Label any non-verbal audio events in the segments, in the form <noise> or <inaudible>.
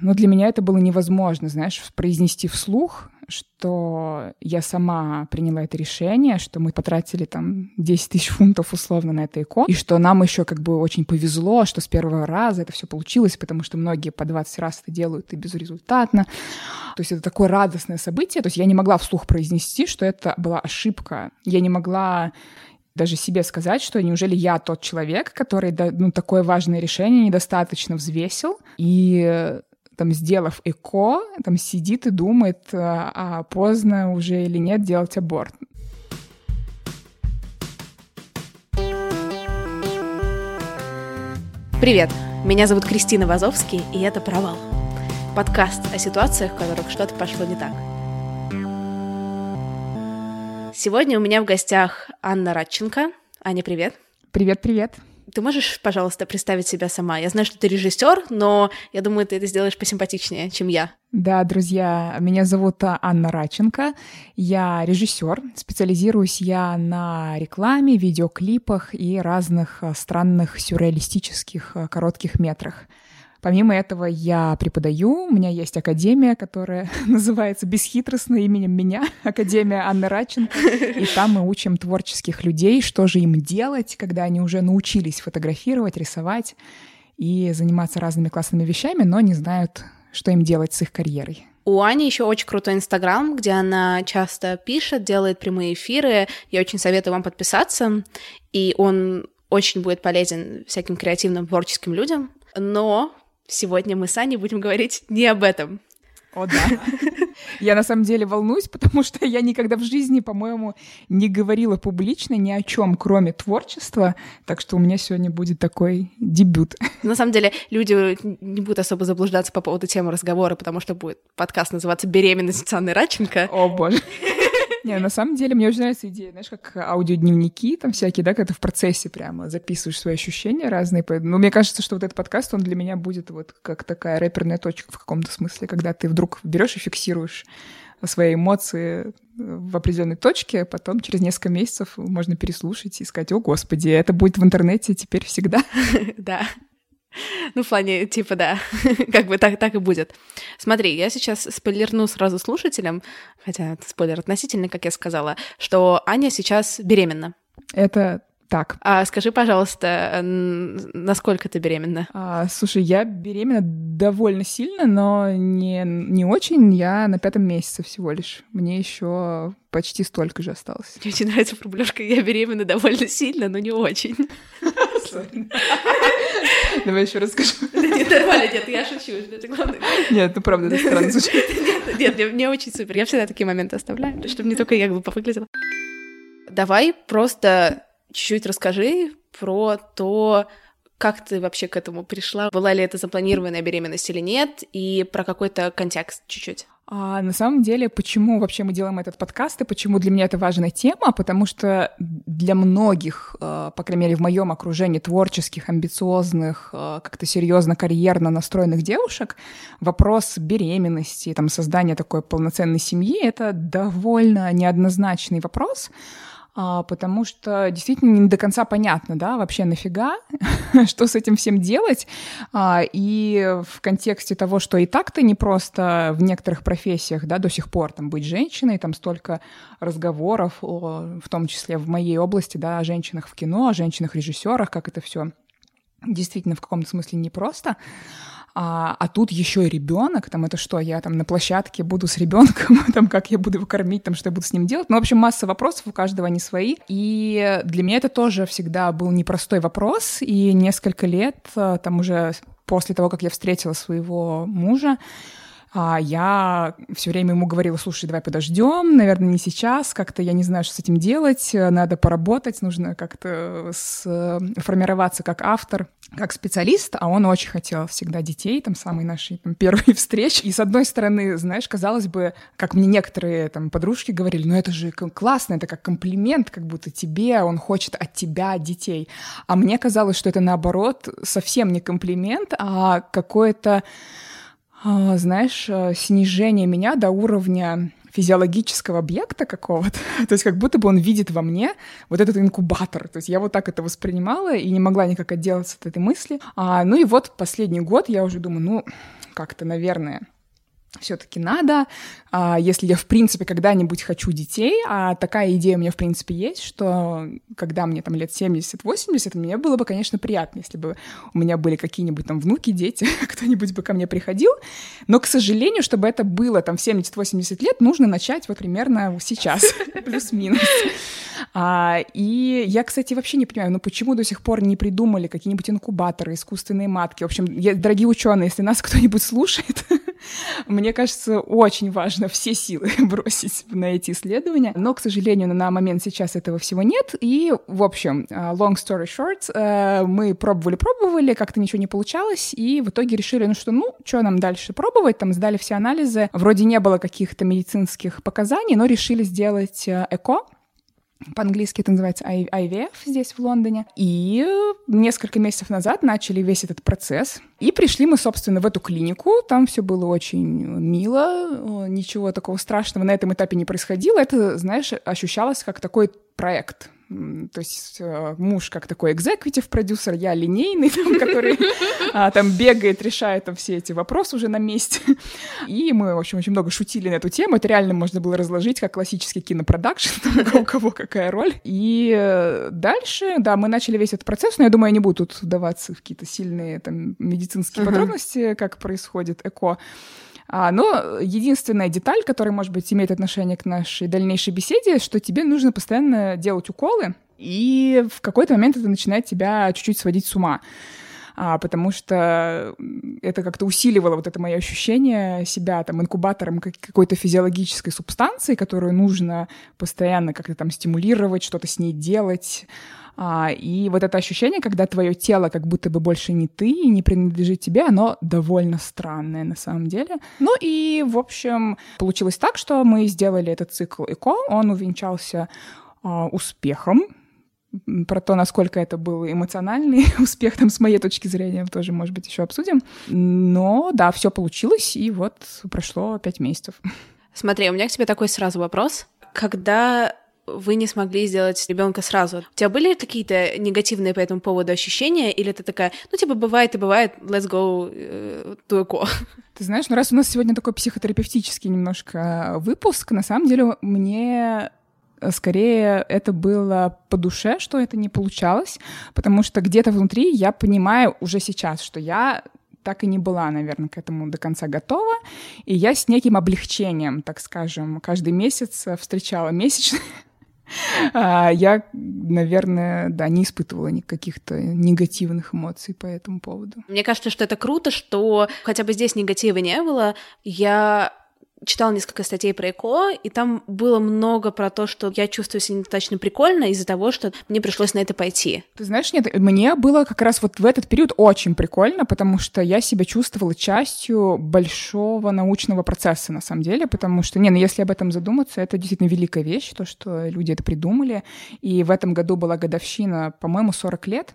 Но для меня это было невозможно, знаешь, произнести вслух, что я сама приняла это решение, что мы потратили там 10 тысяч фунтов условно на это ЭКО, и что нам еще как бы очень повезло, что с первого раза это все получилось, потому что многие по 20 раз это делают и безрезультатно. То есть это такое радостное событие. То есть я не могла вслух произнести, что это была ошибка. Я не могла даже себе сказать, что неужели я тот человек, который ну, такое важное решение недостаточно взвесил и там, сделав ЭКО, там сидит и думает, а, а поздно уже или нет делать аборт. Привет, меня зовут Кристина Вазовский, и это «Провал». Подкаст о ситуациях, в которых что-то пошло не так. Сегодня у меня в гостях Анна Радченко. Аня, привет. Привет-привет. Ты можешь, пожалуйста, представить себя сама? Я знаю, что ты режиссер, но я думаю, ты это сделаешь посимпатичнее, чем я. Да, друзья, меня зовут Анна Раченко. Я режиссер. Специализируюсь я на рекламе, видеоклипах и разных э, странных сюрреалистических э, коротких метрах. Помимо этого, я преподаю. У меня есть академия, которая <laughs> называется бесхитростно именем меня, <laughs> Академия Анны Радченко. И там мы учим творческих людей, что же им делать, когда они уже научились фотографировать, рисовать и заниматься разными классными вещами, но не знают, что им делать с их карьерой. У Ани еще очень крутой Инстаграм, где она часто пишет, делает прямые эфиры. Я очень советую вам подписаться. И он очень будет полезен всяким креативным, творческим людям. Но Сегодня мы с Аней будем говорить не об этом. О, да. Я на самом деле волнуюсь, потому что я никогда в жизни, по-моему, не говорила публично ни о чем, кроме творчества. Так что у меня сегодня будет такой дебют. На самом деле, люди не будут особо заблуждаться по поводу темы разговора, потому что будет подкаст называться «Беременность Анны Радченко». О, боже. Не, на самом деле мне очень нравится идея, знаешь, как аудиодневники там всякие, да, когда ты в процессе прямо записываешь свои ощущения разные. Ну, мне кажется, что вот этот подкаст, он для меня будет вот как такая рэперная точка в каком-то смысле, когда ты вдруг берешь и фиксируешь свои эмоции в определенной точке, а потом через несколько месяцев можно переслушать и сказать, о, господи, это будет в интернете теперь всегда. <laughs> Да. Ну, в плане, типа, да, <laughs> как бы так, так и будет. Смотри, я сейчас спойлерну сразу слушателям, хотя спойлер относительный, как я сказала, что Аня сейчас беременна. Это так. А скажи, пожалуйста, насколько ты беременна? А, слушай, я беременна довольно сильно, но не, не очень. Я на пятом месяце всего лишь. Мне еще почти столько же осталось. Мне очень нравится проблешка «я беременна довольно сильно, но не очень». <laughs> <laughs> Давай еще расскажу. Нет, нормально, нет, я шучу. Это главное. Нет, ну правда, это странно звучит. <laughs> Нет, нет, мне очень супер. Я всегда такие моменты оставляю, чтобы не только я глупо выглядела. Давай просто чуть-чуть расскажи про то, как ты вообще к этому пришла? Была ли это запланированная беременность или нет? И про какой-то контекст чуть-чуть. А на самом деле, почему вообще мы делаем этот подкаст и почему для меня это важная тема? Потому что для многих, э, по крайней мере, в моем окружении творческих, амбициозных, э, как-то серьезно карьерно настроенных девушек, вопрос беременности, там, создания такой полноценной семьи — это довольно неоднозначный вопрос. А, потому что действительно не до конца понятно, да, вообще нафига, <laughs> что с этим всем делать. А, и в контексте того, что и так-то не просто в некоторых профессиях, да, до сих пор там быть женщиной, там столько разговоров, в том числе в моей области, да, о женщинах в кино, о женщинах-режиссерах, как это все действительно в каком-то смысле непросто. А, а тут еще и ребенок, там это что, я там на площадке буду с ребенком, <laughs> там как я буду его кормить, там что я буду с ним делать. Ну, в общем, масса вопросов, у каждого они свои. И для меня это тоже всегда был непростой вопрос, и несколько лет, э, там уже после того, как я встретила своего мужа, а я все время ему говорила, слушай, давай подождем, наверное, не сейчас, как-то я не знаю, что с этим делать, надо поработать, нужно как-то сформироваться как автор, как специалист, а он очень хотел всегда детей, там, самые наши там, первые <laughs> встречи. И с одной стороны, знаешь, казалось бы, как мне некоторые там подружки говорили, ну это же классно, это как комплимент, как будто тебе, он хочет от тебя детей. А мне казалось, что это наоборот совсем не комплимент, а какое-то знаешь, э, снижение меня до уровня физиологического объекта какого-то, <laughs> то есть как будто бы он видит во мне вот этот инкубатор. То есть я вот так это воспринимала и не могла никак отделаться от этой мысли. А, ну и вот последний год я уже думаю, ну, как-то, наверное, все-таки надо, а, если я в принципе когда-нибудь хочу детей, а такая идея у меня в принципе есть, что когда мне там лет 70-80, мне было бы, конечно, приятно, если бы у меня были какие-нибудь там внуки, дети, <laughs> кто-нибудь бы ко мне приходил, но, к сожалению, чтобы это было там в 70-80 лет, нужно начать вот примерно сейчас, <laughs> плюс-минус. А, и я, кстати, вообще не понимаю, ну почему до сих пор не придумали какие-нибудь инкубаторы, искусственные матки? В общем, дорогие ученые, если нас кто-нибудь слушает, <laughs> мне кажется, очень важно все силы <laughs> бросить на эти исследования. Но, к сожалению, на момент сейчас этого всего нет. И, в общем, а, long story short, э, мы пробовали-пробовали, как-то ничего не получалось, и в итоге решили, ну что, ну, что нам дальше пробовать? Там сдали все анализы. Вроде не было каких-то медицинских показаний, но решили сделать э, ЭКО, по-английски это называется IVF здесь, в Лондоне. И несколько месяцев назад начали весь этот процесс. И пришли мы, собственно, в эту клинику. Там все было очень мило, ничего такого страшного на этом этапе не происходило. Это, знаешь, ощущалось как такой проект. То есть э, муж как такой экзекутив продюсер, я линейный, <laughs> там, который а, там бегает, решает там все эти вопросы уже на месте. <laughs> И мы, в общем, очень много шутили на эту тему. Это реально можно было разложить как классический кинопродакшн, <laughs> у кого какая роль. И э, дальше, да, мы начали весь этот процесс, но я думаю, я не буду тут вдаваться в какие-то сильные там медицинские подробности, как происходит ЭКО. А, но единственная деталь, которая, может быть, имеет отношение к нашей дальнейшей беседе, что тебе нужно постоянно делать уколы, и в какой-то момент это начинает тебя чуть-чуть сводить с ума. А, потому что это как-то усиливало вот это мое ощущение себя там инкубатором какой-то физиологической субстанции, которую нужно постоянно как-то там стимулировать, что-то с ней делать. А, и вот это ощущение, когда твое тело как будто бы больше не ты и не принадлежит тебе, оно довольно странное на самом деле. Ну и, в общем, получилось так, что мы сделали этот цикл ЭКО, он увенчался а, успехом, про то, насколько это был эмоциональный <laughs> успех, там, с моей точки зрения, тоже, может быть, еще обсудим. Но, да, все получилось, и вот прошло пять месяцев. Смотри, у меня к тебе такой сразу вопрос. Когда вы не смогли сделать ребенка сразу. У тебя были какие-то негативные по этому поводу ощущения, или ты такая, ну, типа, бывает и бывает, let's go uh, to eco? <laughs> Ты знаешь, ну раз у нас сегодня такой психотерапевтический немножко выпуск, на самом деле мне скорее это было по душе, что это не получалось, потому что где-то внутри я понимаю уже сейчас, что я так и не была, наверное, к этому до конца готова. И я с неким облегчением, так скажем, каждый месяц встречала месячные я, наверное, да, не испытывала никаких-то негативных эмоций по этому поводу. Мне кажется, что это круто, что хотя бы здесь негатива не было. Я читала несколько статей про ЭКО, и там было много про то, что я чувствую себя недостаточно прикольно из-за того, что мне пришлось на это пойти. Ты знаешь, нет, мне было как раз вот в этот период очень прикольно, потому что я себя чувствовала частью большого научного процесса, на самом деле, потому что, не, ну если об этом задуматься, это действительно великая вещь, то, что люди это придумали, и в этом году была годовщина, по-моему, 40 лет,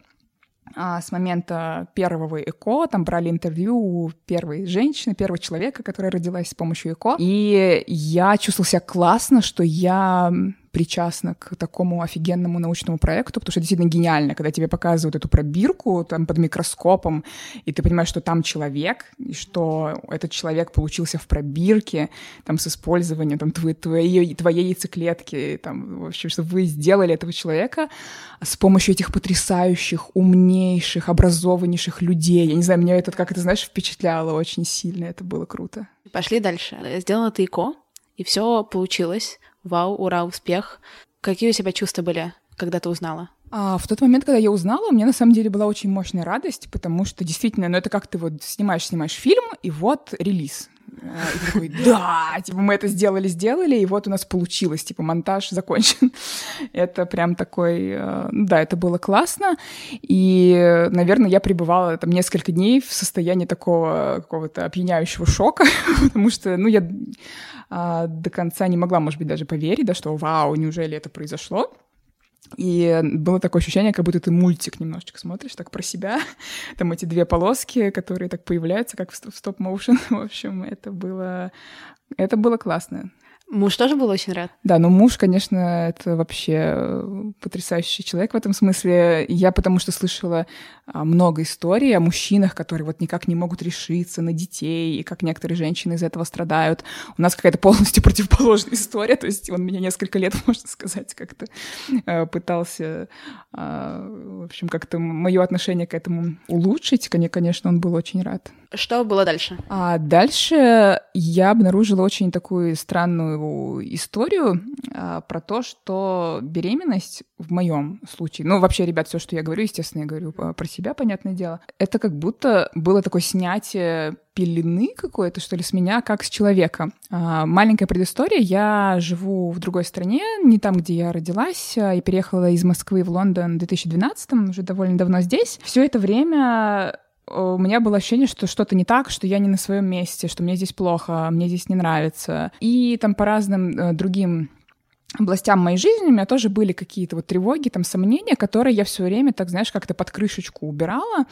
с момента первого ЭКО, там брали интервью у первой женщины, первого человека, которая родилась с помощью ЭКО. И я чувствовала себя классно, что я причастна к такому офигенному научному проекту, потому что действительно гениально, когда тебе показывают эту пробирку там под микроскопом, и ты понимаешь, что там человек, и что этот человек получился в пробирке, там, с использованием там, твоей, твоей, твоей яйцеклетки, там, в общем, что вы сделали этого человека с помощью этих потрясающих, умнейших, образованнейших людей. Я не знаю, меня это, как это, знаешь, впечатляло очень сильно, это было круто. Пошли дальше. Сделала ты ИКО, и все получилось. Вау, ура, успех. Какие у тебя чувства были, когда ты узнала? А в тот момент, когда я узнала, у меня на самом деле была очень мощная радость, потому что действительно, ну это как ты вот снимаешь, снимаешь фильм, и вот релиз. А, и такой, да, типа мы это сделали, сделали, и вот у нас получилось, типа монтаж закончен. <laughs> Это прям такой, э, да, это было классно, и, наверное, я пребывала там несколько дней в состоянии такого какого-то опьяняющего шока, <laughs> потому что, ну, я а, до конца не могла, может быть, даже поверить, да, что вау, неужели это произошло. И было такое ощущение, как будто ты мультик немножечко смотришь, так про себя. <laughs> Там эти две полоски, которые так появляются, как в стоп-моушен. <laughs> В общем, это было, это было классно. Муж тоже был очень рад? Да, но муж, конечно, это вообще э, потрясающий человек в этом смысле. Я потому что слышала а, много историй о мужчинах, которые вот никак не могут решиться на детей, и как некоторые женщины из этого страдают. У нас какая-то полностью <laughs> противоположная история, то есть он меня несколько лет, <laughs> можно сказать, как-то э, пытался, а, в общем, как-то мое отношение к этому улучшить. Конечно, он был очень рад. Что было дальше? А дальше я обнаружила очень такую странную историю а, про то, что беременность в моем случае, ну вообще, ребят, все, что я говорю, естественно, я говорю про себя, понятное дело, это как будто было такое снятие пелены какой-то, что ли, с меня, как с человека. А, маленькая предыстория. Я живу в другой стране, не там, где я родилась, а, и переехала из Москвы в Лондон в 2012 уже довольно давно здесь. Все это время у меня было ощущение, что что-то не так, что я не на своем месте, что мне здесь плохо, мне здесь не нравится. И там по разным э, другим областям моей жизни у меня тоже были какие-то вот тревоги, там сомнения, которые я все время, так знаешь, как-то под крышечку убирала.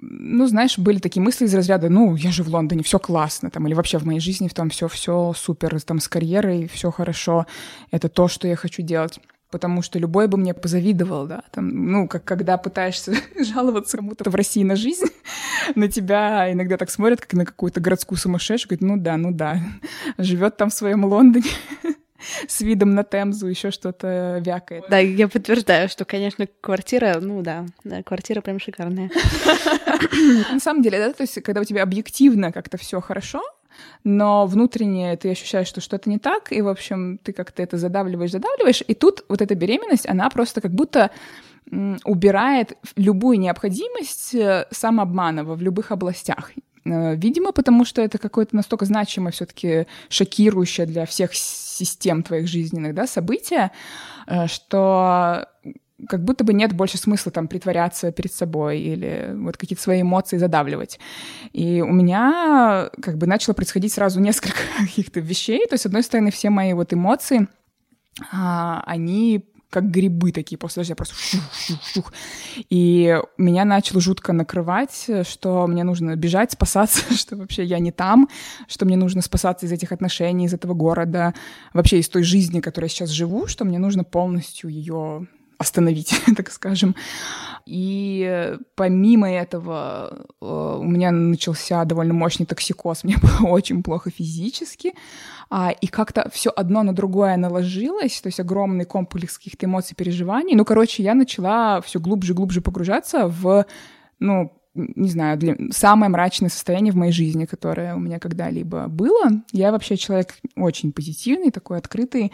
Ну, знаешь, были такие мысли из разряда, ну, я же в Лондоне, все классно, там, или вообще в моей жизни в том все, все супер, там, с карьерой все хорошо, это то, что я хочу делать потому что любой бы мне позавидовал, да, там, ну, как когда пытаешься <laughs> жаловаться кому-то в России на жизнь, <laughs> на тебя иногда так смотрят, как на какую-то городскую сумасшедшую, говорят, ну да, ну да, <laughs> живет там в своем Лондоне, с видом на Темзу, еще что-то вякает. Да, я подтверждаю, что, конечно, квартира, ну да, да, квартира прям шикарная. На самом деле, да, то есть, когда у тебя объективно как-то все хорошо, но внутренне ты ощущаешь, что что-то не так, и, в общем, ты как-то это задавливаешь, задавливаешь, и тут вот эта беременность, она просто как будто убирает любую необходимость э, самообмана в любых областях. Э, видимо, потому что это какое-то настолько значимое, все-таки шокирующее для всех систем твоих жизненных да, событие, э, что как будто бы нет больше смысла там притворяться перед собой или вот какие-то свои эмоции задавливать. И у меня как бы начало происходить сразу несколько <laughs> каких-то вещей. То есть, с одной стороны, все мои вот эмоции, а, они как грибы такие после дождя, просто шух, шух, шух. И меня начало жутко накрывать, что мне нужно бежать, спасаться, <laughs> что вообще я не там, что мне нужно спасаться из этих отношений, из этого города, вообще из той жизни, которой я сейчас живу, что мне нужно полностью ее остановить, <laughs> так скажем. И помимо этого э, у меня начался довольно мощный токсикоз, <laughs> мне было очень плохо физически, а, и как-то все одно на другое наложилось, то есть огромный комплекс каких-то эмоций, переживаний. Ну, короче, я начала все глубже и глубже погружаться в, ну, не знаю, для... самое мрачное состояние в моей жизни, которое у меня когда-либо было. Я вообще человек очень позитивный, такой открытый,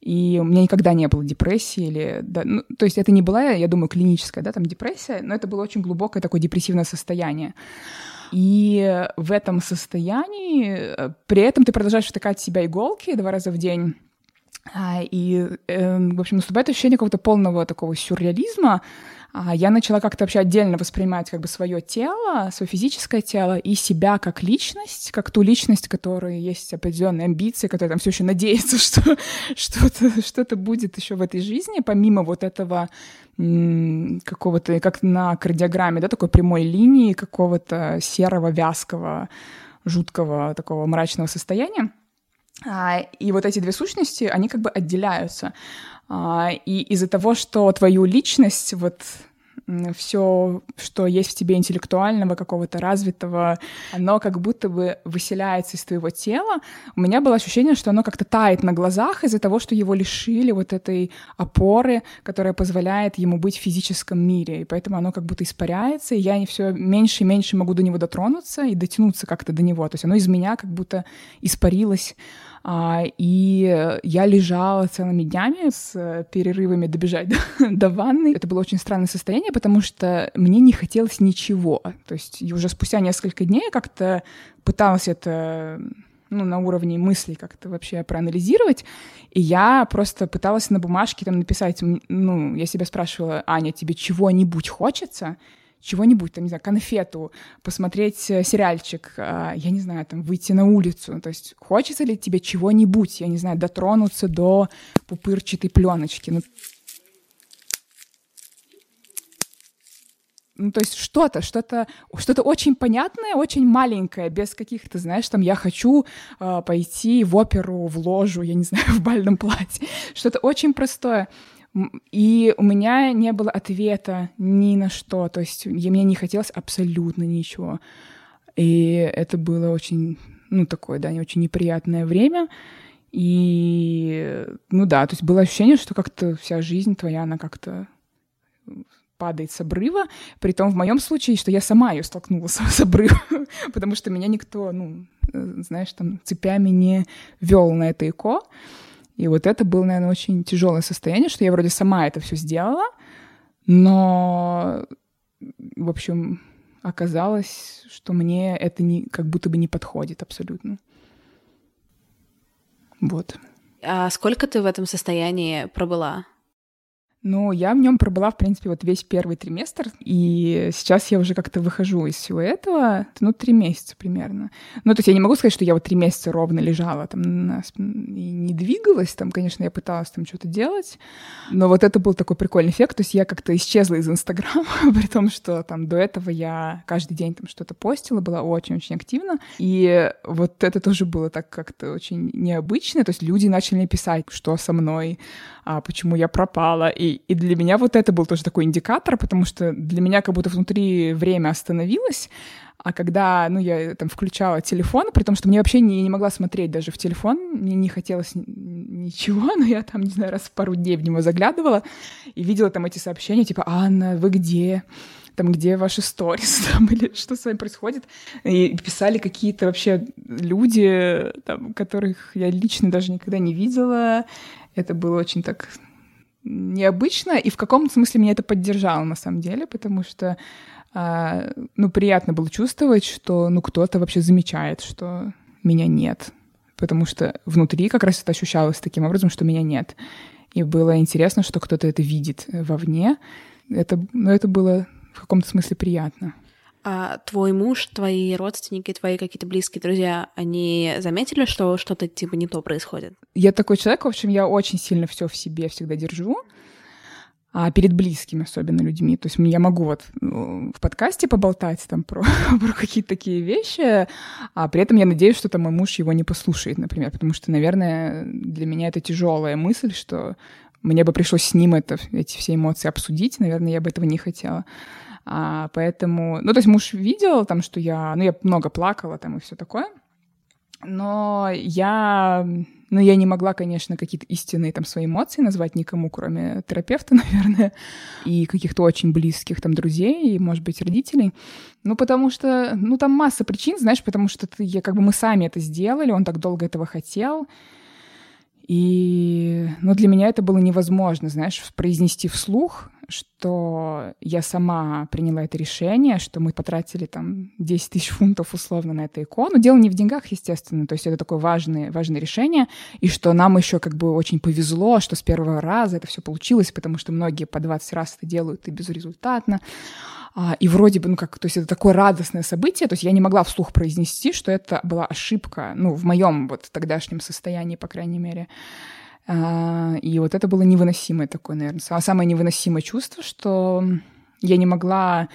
и у меня никогда не было депрессии или... Да, ну, то есть это не была, я думаю, клиническая, да, там депрессия, но это было очень глубокое такое депрессивное состояние. И в этом состоянии, э, при этом ты продолжаешь втыкать в себя иголки два раза в день, а, и, э, в общем, наступает ощущение какого-то полного такого сюрреализма, я начала как-то вообще отдельно воспринимать как бы свое тело, свое физическое тело и себя как личность, как ту личность, которой есть определенные амбиции, которая там все еще надеется, <laughs> что что-то что будет еще в этой жизни, помимо вот этого какого-то, как на кардиограмме, да, такой прямой линии какого-то серого, вязкого, жуткого такого мрачного состояния. А, и вот эти две сущности, они как бы отделяются. А, и из-за того, что твою личность, вот все, что есть в тебе интеллектуального, какого-то развитого, оно как будто бы выселяется из твоего тела. У меня было ощущение, что оно как-то тает на глазах из-за того, что его лишили вот этой опоры, которая позволяет ему быть в физическом мире. И поэтому оно как будто испаряется, и я все меньше и меньше могу до него дотронуться и дотянуться как-то до него. То есть оно из меня как будто испарилось. А, и я лежала целыми днями с перерывами добежать <laughs> до, до ванны. Это было очень странное состояние, потому что мне не хотелось ничего. То есть уже спустя несколько дней я как-то пыталась это ну, на уровне мыслей как-то вообще проанализировать. И я просто пыталась на бумажке там написать, ну, я себя спрашивала, Аня, тебе чего-нибудь хочется? Чего-нибудь, там, не знаю, конфету, посмотреть э, сериальчик, а, я не знаю, там, выйти на улицу. То есть хочется ли тебе чего-нибудь, я не знаю, дотронуться до пупырчатой пленочки? Ну, ну, то есть что-то, что-то, что-то очень понятное, очень маленькое, без каких-то, знаешь, там, я хочу э, пойти в оперу, в ложу, я не знаю, <laughs> в бальном платье. Что-то очень простое. И у меня не было ответа ни на что. То есть мне не хотелось абсолютно ничего. И это было очень, ну, такое, да, не очень неприятное время. И, ну да, то есть было ощущение, что как-то вся жизнь твоя, она как-то падает с обрыва, при том в моем случае, что я сама ее столкнула <laughs> с, обрыва, потому что меня никто, ну, э, знаешь, там цепями не вел на это ЭКО. И вот это было, наверное, очень тяжелое состояние, что я вроде сама это все сделала, но, в общем, оказалось, что мне это не, как будто бы не подходит абсолютно. Вот. А сколько ты в этом состоянии пробыла? Ну, я в нем пробыла, в принципе, вот весь первый триместр, и сейчас я уже как-то выхожу из всего этого, ну, три месяца примерно. Ну, то есть я не могу сказать, что я вот три месяца ровно лежала там и не двигалась, там, конечно, я пыталась там что-то делать, но вот это был такой прикольный эффект, то есть я как-то исчезла из Инстаграма, <laughs> при том, что там до этого я каждый день там что-то постила, была очень-очень активна, и вот это тоже было так как-то очень необычно, то есть люди начали писать, что со мной, а почему я пропала, и и, для меня вот это был тоже такой индикатор, потому что для меня как будто внутри время остановилось, а когда, ну, я там включала телефон, при том, что мне вообще не, не могла смотреть даже в телефон, мне не хотелось ничего, <laughs> но я там, не знаю, раз в пару дней в него заглядывала и видела там эти сообщения, типа, Анна, вы где? Там, где ваши сторис, <laughs> там, или что с вами происходит? И писали какие-то вообще люди, там, которых я лично даже никогда не видела. Это было очень так необычно, и в каком-то смысле меня это поддержало на самом деле, потому что э, ну, приятно было чувствовать, что ну, кто-то вообще замечает, что меня нет. Потому что внутри как раз это ощущалось таким образом, что меня нет. И было интересно, что кто-то это видит вовне. Это, ну, это было в каком-то смысле приятно. А твой муж, твои родственники, твои какие-то близкие друзья, они заметили, что что-то типа не то происходит? Я такой человек, в общем, я очень сильно все в себе всегда держу. А перед близкими особенно людьми. То есть я могу вот ну, в подкасте поболтать там про, <laughs> про какие-то такие вещи, а при этом я надеюсь, что там мой муж его не послушает, например, потому что, наверное, для меня это тяжелая мысль, что мне бы пришлось с ним это, эти все эмоции обсудить, наверное, я бы этого не хотела. А, поэтому, ну, то есть муж видел там, что я, ну, я много плакала там и все такое, но я, ну, я не могла, конечно, какие-то истинные там свои эмоции назвать никому, кроме терапевта, <laughs> наверное, и каких-то очень близких там друзей, и, может быть, родителей. Ну, потому что, ну, там масса причин, знаешь, потому что ты, я, как бы мы сами это сделали, он так долго этого хотел, и, ну, для меня это было невозможно, знаешь, произнести вслух, что я сама приняла это решение, что мы потратили там 10 тысяч фунтов условно на это икону. Дело не в деньгах, естественно, то есть это такое важное, важное решение, и что нам еще как бы очень повезло, что с первого раза это все получилось, потому что многие по 20 раз это делают и безрезультатно. А, и вроде бы, ну как, то есть это такое радостное событие, то есть я не могла вслух произнести, что это была ошибка, ну в моем вот тогдашнем состоянии, по крайней мере. А, и вот это было невыносимое такое, наверное, самое невыносимое чувство, что я не могла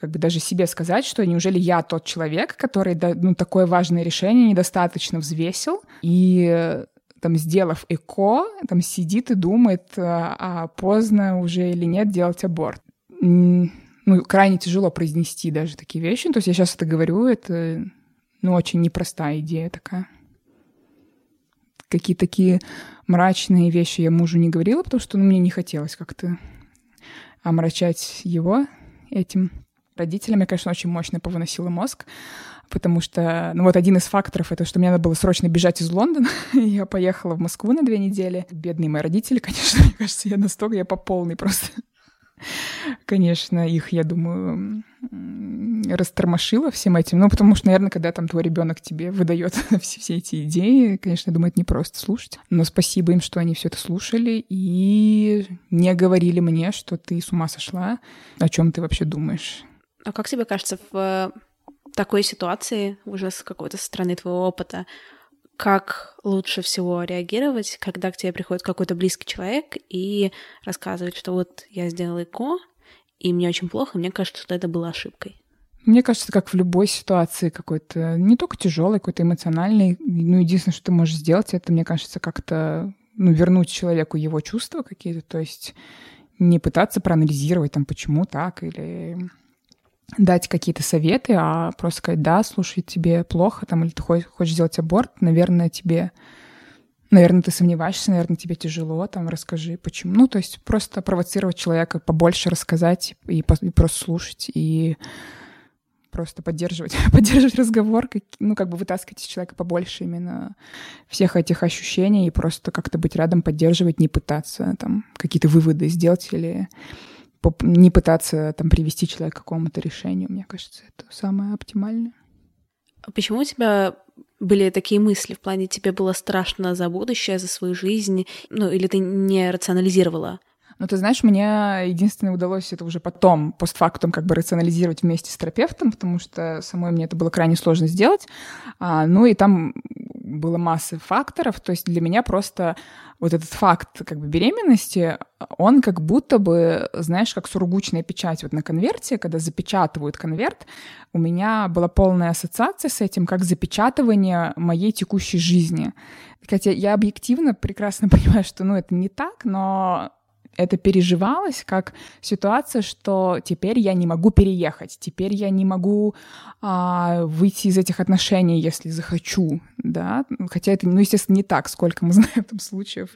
как бы даже себе сказать, что неужели я тот человек, который ну, такое важное решение недостаточно взвесил и там, сделав ЭКО, там сидит и думает, а, а поздно уже или нет делать аборт. Ну, крайне тяжело произнести даже такие вещи. То есть я сейчас это говорю, это, ну, очень непростая идея такая. Какие такие мрачные вещи я мужу не говорила, потому что ну, мне не хотелось как-то омрачать его этим. Родителям я, конечно, очень мощно повыносила мозг, потому что, ну вот один из факторов — это что мне надо было срочно бежать из Лондона. <laughs> я поехала в Москву на две недели. Бедные мои родители, <laughs> конечно, мне кажется, я настолько, я по полной просто конечно, их, я думаю, растормошила всем этим. Ну, потому что, наверное, когда там твой ребенок тебе выдает <laughs> все, все эти идеи, конечно, я думаю, это не просто слушать. Но спасибо им, что они все это слушали и не говорили мне, что ты с ума сошла, о чем ты вообще думаешь. А как тебе кажется, в такой ситуации, уже с какой-то стороны твоего опыта, как лучше всего реагировать, когда к тебе приходит какой-то близкий человек и рассказывает, что вот я сделал ЭКО, и мне очень плохо, мне кажется, что это было ошибкой. Мне кажется, как в любой ситуации какой-то, не только тяжелый, какой-то эмоциональный. Ну, единственное, что ты можешь сделать, это, мне кажется, как-то ну, вернуть человеку его чувства какие-то, то есть не пытаться проанализировать, там, почему так, или дать какие-то советы, а просто сказать, да, слушай, тебе плохо, там, или ты хочешь, сделать аборт, наверное, тебе, наверное, ты сомневаешься, наверное, тебе тяжело, там, расскажи, почему. Ну, то есть просто провоцировать человека побольше рассказать и, и просто слушать, и просто поддерживать, <laughs> поддерживать разговор, как, ну, как бы вытаскивать из человека побольше именно всех этих ощущений и просто как-то быть рядом, поддерживать, не пытаться там какие-то выводы сделать или не пытаться там привести человека к какому-то решению. Мне кажется, это самое оптимальное. А почему у тебя были такие мысли? В плане тебе было страшно за будущее, за свою жизнь? Ну, или ты не рационализировала? Ну, ты знаешь, мне единственное удалось это уже потом, постфактум, как бы рационализировать вместе с терапевтом, потому что самой мне это было крайне сложно сделать. А, ну, и там было масса факторов. То есть для меня просто вот этот факт как бы беременности, он как будто бы, знаешь, как сургучная печать вот на конверте, когда запечатывают конверт, у меня была полная ассоциация с этим, как запечатывание моей текущей жизни. Хотя я объективно прекрасно <laughs> понимаю, что ну, это не так, но это переживалось как ситуация, что теперь я не могу переехать, теперь я не могу а, выйти из этих отношений, если захочу, да, хотя это, ну, естественно, не так, сколько мы <laughs> знаем там случаев,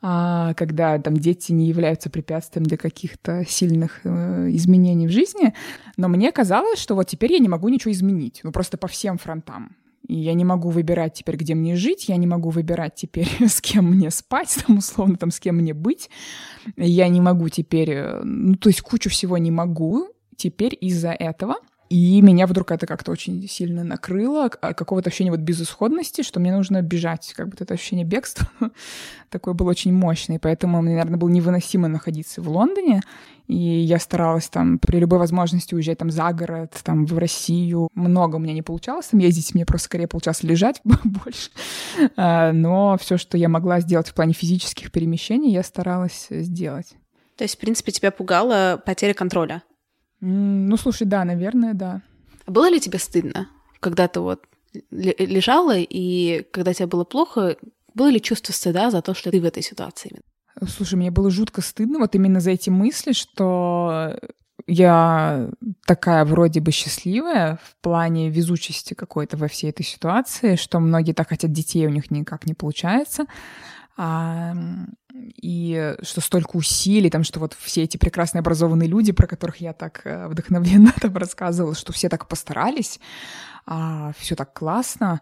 а, когда там дети не являются препятствием для каких-то сильных э, изменений в жизни, но мне казалось, что вот теперь я не могу ничего изменить, ну просто по всем фронтам, и я не могу выбирать теперь, где мне жить, я не могу выбирать теперь, <laughs> с кем мне спать, <laughs> там, условно, там, с кем мне быть. Я не могу теперь, э, ну, то есть кучу всего не могу теперь из-за этого. И меня вдруг это как-то очень сильно накрыло, а, какого-то ощущения вот безысходности, что мне нужно бежать, как бы это ощущение бегства <laughs> такое было очень мощное, поэтому мне, наверное, было невыносимо находиться в Лондоне, и я старалась там при любой возможности уезжать там за город, там в Россию. Много у меня не получалось там ездить, мне просто скорее получалось лежать <laughs> больше. А, но все, что я могла сделать в плане физических перемещений, я старалась сделать. То есть, в принципе, тебя пугала потеря контроля? Ну, слушай, да, наверное, да. Было ли тебе стыдно, когда ты вот лежала, и когда тебе было плохо, было ли чувство стыда за то, что ты в этой ситуации? Слушай, мне было жутко стыдно вот именно за эти мысли, что я такая вроде бы счастливая в плане везучести какой-то во всей этой ситуации, что многие так хотят детей, у них никак не получается. А, и что столько усилий, там, что вот все эти прекрасные образованные люди, про которых я так э, вдохновенно <laughs> там рассказывала, что все так постарались, а, все так классно,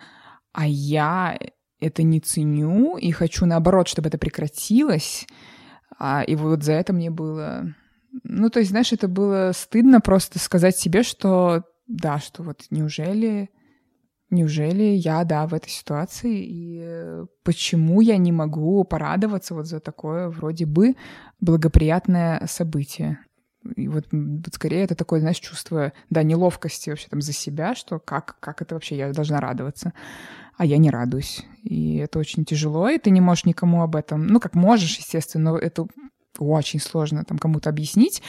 а я это не ценю и хочу наоборот, чтобы это прекратилось. А, и вот за это мне было... Ну, то есть, знаешь, это было стыдно просто сказать себе, что да, что вот неужели неужели я, да, в этой ситуации, и почему я не могу порадоваться вот за такое вроде бы благоприятное событие? И вот, вот скорее это такое, знаешь, чувство, да, неловкости вообще там за себя, что как, как это вообще я должна радоваться, а я не радуюсь. И это очень тяжело, и ты не можешь никому об этом, ну, как можешь, естественно, но это очень сложно там кому-то объяснить.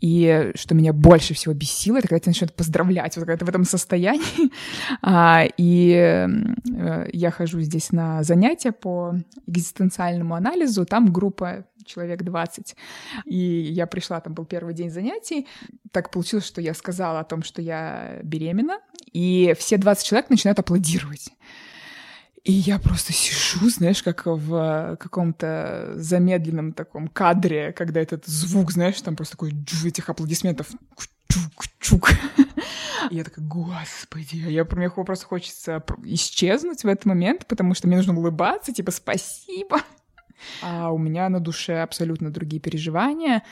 И что меня больше всего бесило, это когда тебя начинают поздравлять, вот когда ты в этом состоянии. <laughs> А, и э, я хожу здесь на занятия по экзистенциальному анализу, там группа человек 20. И я пришла, там был первый день занятий. Так получилось, что я сказала о том, что я беременна, и все 20 человек начинают аплодировать. И я просто сижу, знаешь, как в каком-то замедленном таком кадре, когда этот звук, знаешь, там просто такой этих аплодисментов чук-чук. <laughs> Я такая, господи, а я, мне просто хочется исчезнуть в этот момент, потому что мне нужно улыбаться, типа, спасибо. А у меня на душе абсолютно другие переживания.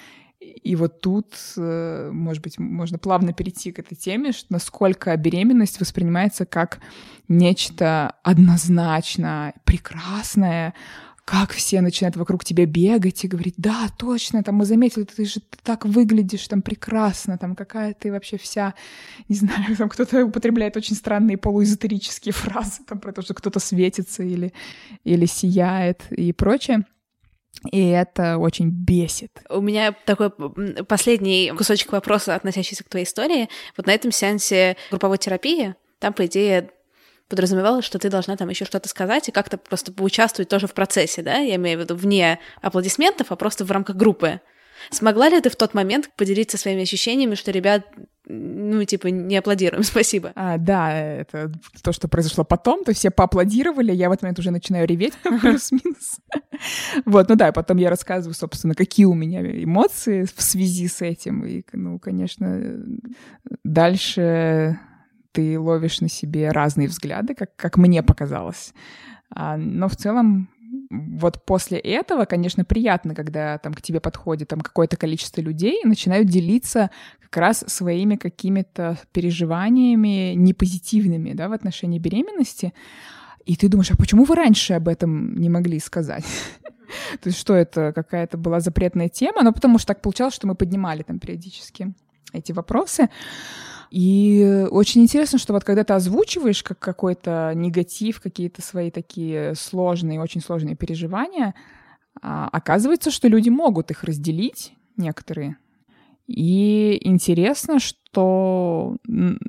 И вот тут, э, может быть, можно плавно перейти к этой теме, что насколько беременность воспринимается как нечто однозначно прекрасное, как все начинают вокруг тебя бегать и говорить, да, точно, там мы заметили, ты же так выглядишь, там прекрасно, там какая ты вообще вся, не знаю, там кто-то употребляет очень странные полуэзотерические <laughs> фразы, там про то, что кто-то светится или, или сияет и прочее. И это очень бесит. У меня такой последний кусочек вопроса, относящийся к твоей истории. Вот на этом сеансе групповой терапии, там, по идее, подразумевалось, что ты должна там еще что-то сказать и как-то просто поучаствовать тоже в процессе, да? Я имею в виду вне аплодисментов, а просто в рамках группы. Смогла ли ты в тот момент поделиться своими ощущениями, что ребят, ну, типа, не аплодируем, <laughs> спасибо? А, да, это то, что произошло потом, то все поаплодировали, я в этот момент уже начинаю реветь, <laughs> плюс-минус. Вот, ну да, потом я рассказываю, собственно, какие у меня эмоции в связи с этим, и, ну, конечно, дальше ты ловишь на себе разные взгляды, как, как мне показалось. А, но в целом вот после этого, конечно, приятно, когда там к тебе подходит там какое-то количество людей и начинают делиться как раз своими какими-то переживаниями непозитивными, да, в отношении беременности. И ты думаешь, а почему вы раньше об этом не могли сказать? <laughs> То есть что это, какая-то была запретная тема? Но потому что так получалось, что мы поднимали там периодически эти вопросы. И очень интересно, что вот когда ты озвучиваешь как какой-то негатив, какие-то свои такие сложные, очень сложные переживания, а, оказывается, что люди могут их разделить, некоторые, и интересно, что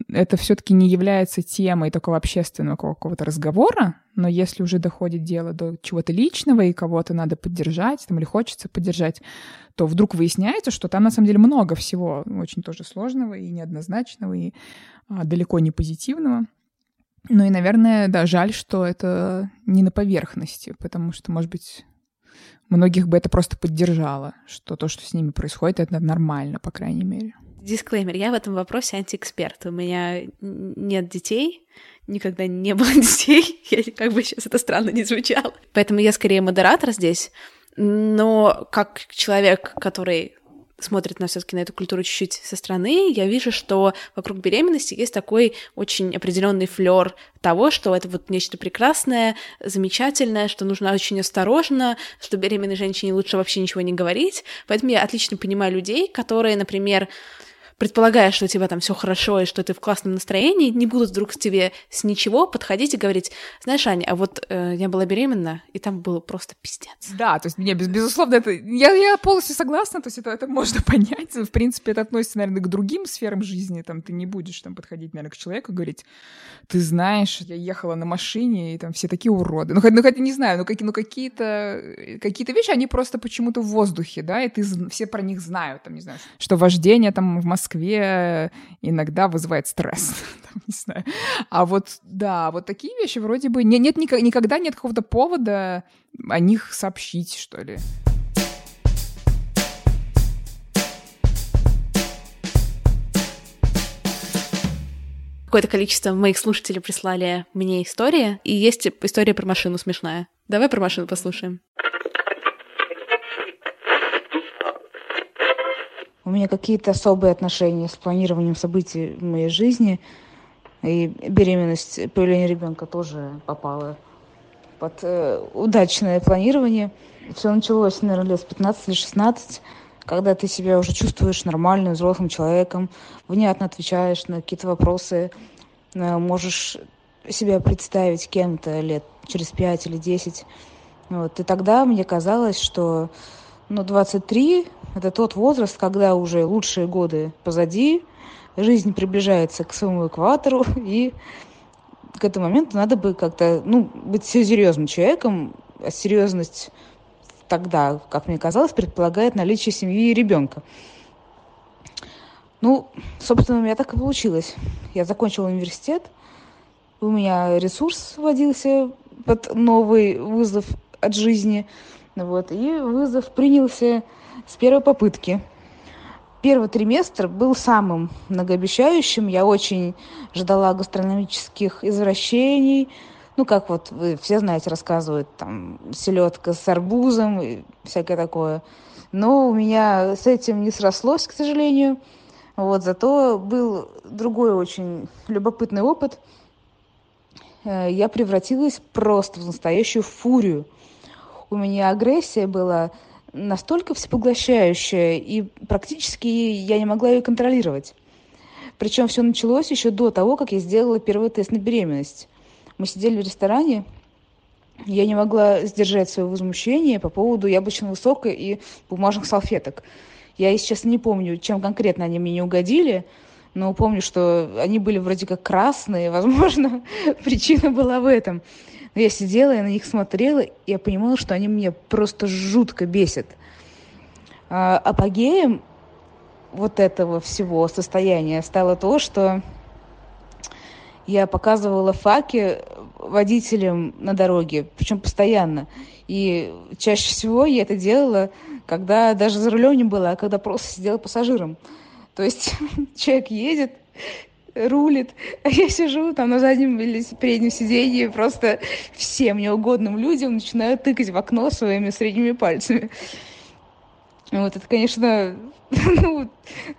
это все-таки не является темой такого общественного какого-то разговора, но если уже доходит дело до чего-то личного и кого-то надо поддержать, там, или хочется поддержать, то вдруг выясняется, что там на самом деле много всего очень тоже сложного и неоднозначного, и а, далеко не позитивного. Ну и, наверное, да, жаль, что это не на поверхности, потому что, может быть, многих бы это просто поддержало, что то, что с ними происходит, это нормально, по крайней мере. Дисклеймер, я в этом вопросе антиэксперт. У меня нет детей, никогда не было <laughs> детей, я, как бы сейчас это странно не звучало. Поэтому я скорее модератор здесь, но как человек, который смотрит на все-таки на эту культуру чуть-чуть со стороны, я вижу, что вокруг беременности есть такой очень определенный флер того, что это вот нечто прекрасное, замечательное, что нужно очень осторожно, что беременной женщине лучше вообще ничего не говорить. Поэтому я отлично понимаю людей, которые, например, предполагая, что у тебя там все хорошо и что ты в классном настроении, не будут вдруг к тебе с ничего подходить и говорить, знаешь, Аня, а вот э, я была беременна, и там было просто пиздец. Да, то есть, мне, без, безусловно, это... Я, я полностью согласна, то есть это, это можно <laughs> понять. В принципе, это относится, наверное, к другим сферам жизни. Там ты не будешь там подходить, наверное, к человеку и говорить, ты знаешь, я ехала на машине, и там все такие уроды. Ну, хотя, ну, хотя не знаю, ну, какие, ну какие-то какие вещи, они просто почему-то в воздухе, да, и ты все про них знают, там, не знаю, что вождение там в Москве Москве иногда вызывает стресс. <laughs> не знаю. А вот, да, вот такие вещи вроде бы... Нет, нет никогда нет какого-то повода о них сообщить, что ли. Какое-то количество моих слушателей прислали мне истории, и есть история про машину смешная. Давай про машину послушаем. У меня какие-то особые отношения с планированием событий в моей жизни. И беременность, появление ребенка тоже попала под э, удачное планирование. Все началось, наверное, лет с 15 или 16, когда ты себя уже чувствуешь нормальным, взрослым человеком, внятно отвечаешь на какие-то вопросы, э, можешь себя представить кем-то лет через 5 или 10. Вот. И тогда мне казалось, что Но 23 – это тот возраст, когда уже лучшие годы позади, жизнь приближается к своему экватору, <laughs> и к этому моменту надо бы как-то, ну, быть серьезным человеком, а серьезность тогда, как мне казалось, предполагает наличие семьи и ребенка. Ну, собственно, у меня так и получилось. Я закончила университет, у меня ресурс вводился под новый вызов от жизни, вот, и вызов принялся с первой попытки. Первый триместр был самым многообещающим. Я очень ждала гастрономических извращений. Ну, как вот вы все знаете, рассказывают, там, селедка с арбузом и всякое такое. Но у меня с этим не срослось, к сожалению. Вот, зато был другой очень любопытный опыт. Э, я превратилась просто в настоящую фурию. У меня агрессия была настолько всепоглощающая, и практически я не могла ее контролировать. Причем все началось еще до того, как я сделала первый тест на беременность. Мы сидели в ресторане, я не могла сдержать свое возмущение по поводу яблочного сока и бумажных салфеток. Я, если честно, не помню, чем конкретно они мне не угодили, но помню, что они были вроде как красные. <laughs> Возможно, причина была в этом. Но я сидела, я на них смотрела, и я понимала, что они меня просто жутко бесят. А, апогеем вот этого всего состояния стало то, что я показывала факи водителям на дороге, причем постоянно. И чаще всего я это делала, когда даже за рулем не была, а когда просто сидела пассажиром. То есть <laughs> человек едет, рулит, а <laughs> я сижу там на заднем или переднем сиденье, просто всем неугодным людям начинаю тыкать в окно своими средними пальцами. Вот это, конечно, <laughs> ну,